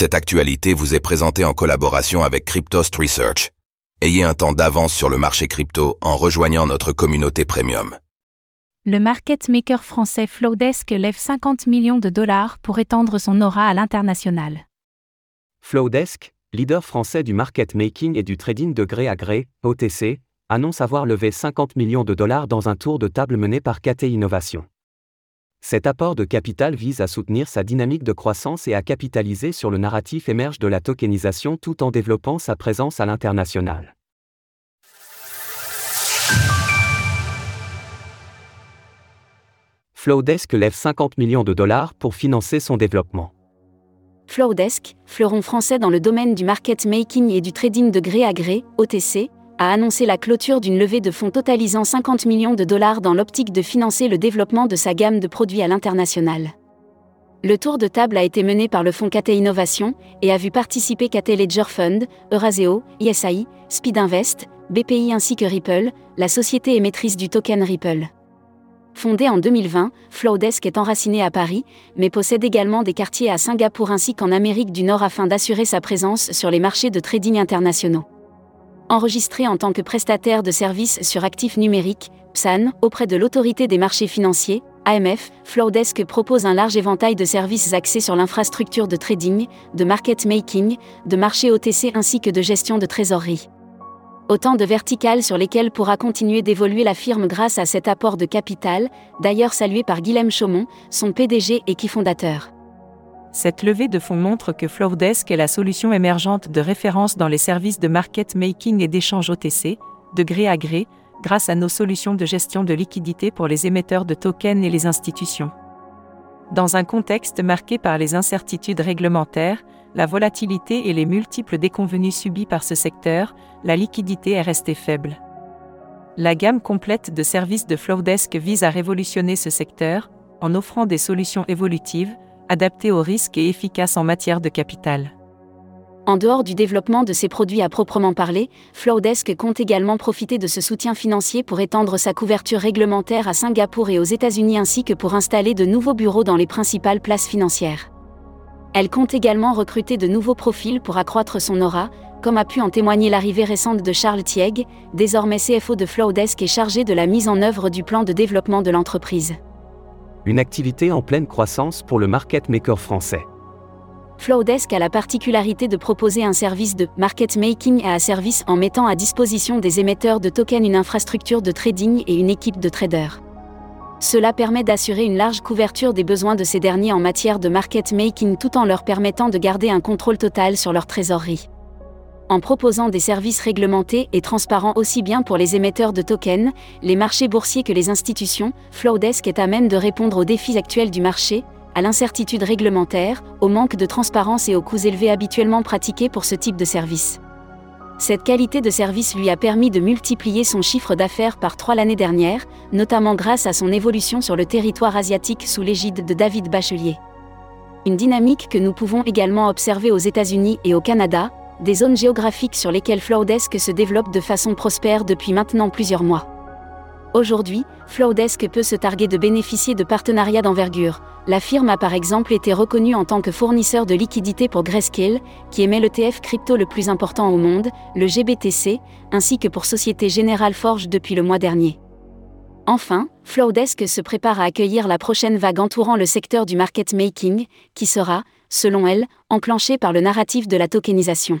Cette actualité vous est présentée en collaboration avec Cryptost Research. Ayez un temps d'avance sur le marché crypto en rejoignant notre communauté premium. Le market maker français Flowdesk lève 50 millions de dollars pour étendre son aura à l'international. Flowdesk, leader français du market making et du trading de gré à gré, OTC, annonce avoir levé 50 millions de dollars dans un tour de table mené par KT Innovation. Cet apport de capital vise à soutenir sa dynamique de croissance et à capitaliser sur le narratif émerge de la tokenisation tout en développant sa présence à l'international. Flowdesk lève 50 millions de dollars pour financer son développement. Flowdesk, fleuron français dans le domaine du market making et du trading de gré à gré, OTC, a annoncé la clôture d'une levée de fonds totalisant 50 millions de dollars dans l'optique de financer le développement de sa gamme de produits à l'international. Le tour de table a été mené par le fonds KT Innovation et a vu participer KT Ledger Fund, Euraseo, ISAI, Speed Invest, BPI ainsi que Ripple, la société émettrice du token Ripple. Fondé en 2020, Flowdesk est enraciné à Paris, mais possède également des quartiers à Singapour ainsi qu'en Amérique du Nord afin d'assurer sa présence sur les marchés de trading internationaux. Enregistré en tant que prestataire de services sur actifs numériques, PSAN, auprès de l'autorité des marchés financiers, AMF, Flowdesk propose un large éventail de services axés sur l'infrastructure de trading, de market making, de marché OTC ainsi que de gestion de trésorerie. Autant de verticales sur lesquelles pourra continuer d'évoluer la firme grâce à cet apport de capital, d'ailleurs salué par Guilhem Chaumont, son PDG et qui fondateur. Cette levée de fonds montre que Flowdesk est la solution émergente de référence dans les services de market making et d'échange OTC, de gré à gré, grâce à nos solutions de gestion de liquidité pour les émetteurs de tokens et les institutions. Dans un contexte marqué par les incertitudes réglementaires, la volatilité et les multiples déconvenus subis par ce secteur, la liquidité est restée faible. La gamme complète de services de Flowdesk vise à révolutionner ce secteur, en offrant des solutions évolutives, adapté aux risques et efficace en matière de capital. En dehors du développement de ses produits à proprement parler, Flowdesk compte également profiter de ce soutien financier pour étendre sa couverture réglementaire à Singapour et aux États-Unis ainsi que pour installer de nouveaux bureaux dans les principales places financières. Elle compte également recruter de nouveaux profils pour accroître son aura, comme a pu en témoigner l'arrivée récente de Charles Tieg, désormais CFO de Flowdesk et chargé de la mise en œuvre du plan de développement de l'entreprise une activité en pleine croissance pour le market maker français. Flowdesk a la particularité de proposer un service de market making à service en mettant à disposition des émetteurs de tokens une infrastructure de trading et une équipe de traders. Cela permet d'assurer une large couverture des besoins de ces derniers en matière de market making tout en leur permettant de garder un contrôle total sur leur trésorerie en proposant des services réglementés et transparents aussi bien pour les émetteurs de tokens, les marchés boursiers que les institutions, Flowdesk est à même de répondre aux défis actuels du marché, à l'incertitude réglementaire, au manque de transparence et aux coûts élevés habituellement pratiqués pour ce type de service. Cette qualité de service lui a permis de multiplier son chiffre d'affaires par trois l'année dernière, notamment grâce à son évolution sur le territoire asiatique sous l'égide de David Bachelier. Une dynamique que nous pouvons également observer aux États-Unis et au Canada, des zones géographiques sur lesquelles Flowdesk se développe de façon prospère depuis maintenant plusieurs mois. Aujourd'hui, Flowdesk peut se targuer de bénéficier de partenariats d'envergure. La firme a par exemple été reconnue en tant que fournisseur de liquidités pour Grayscale, qui émet l'ETF crypto le plus important au monde, le GBTC, ainsi que pour Société Générale Forge depuis le mois dernier. Enfin, Flowdesk se prépare à accueillir la prochaine vague entourant le secteur du market making, qui sera, selon elle, enclenchée par le narratif de la tokenisation.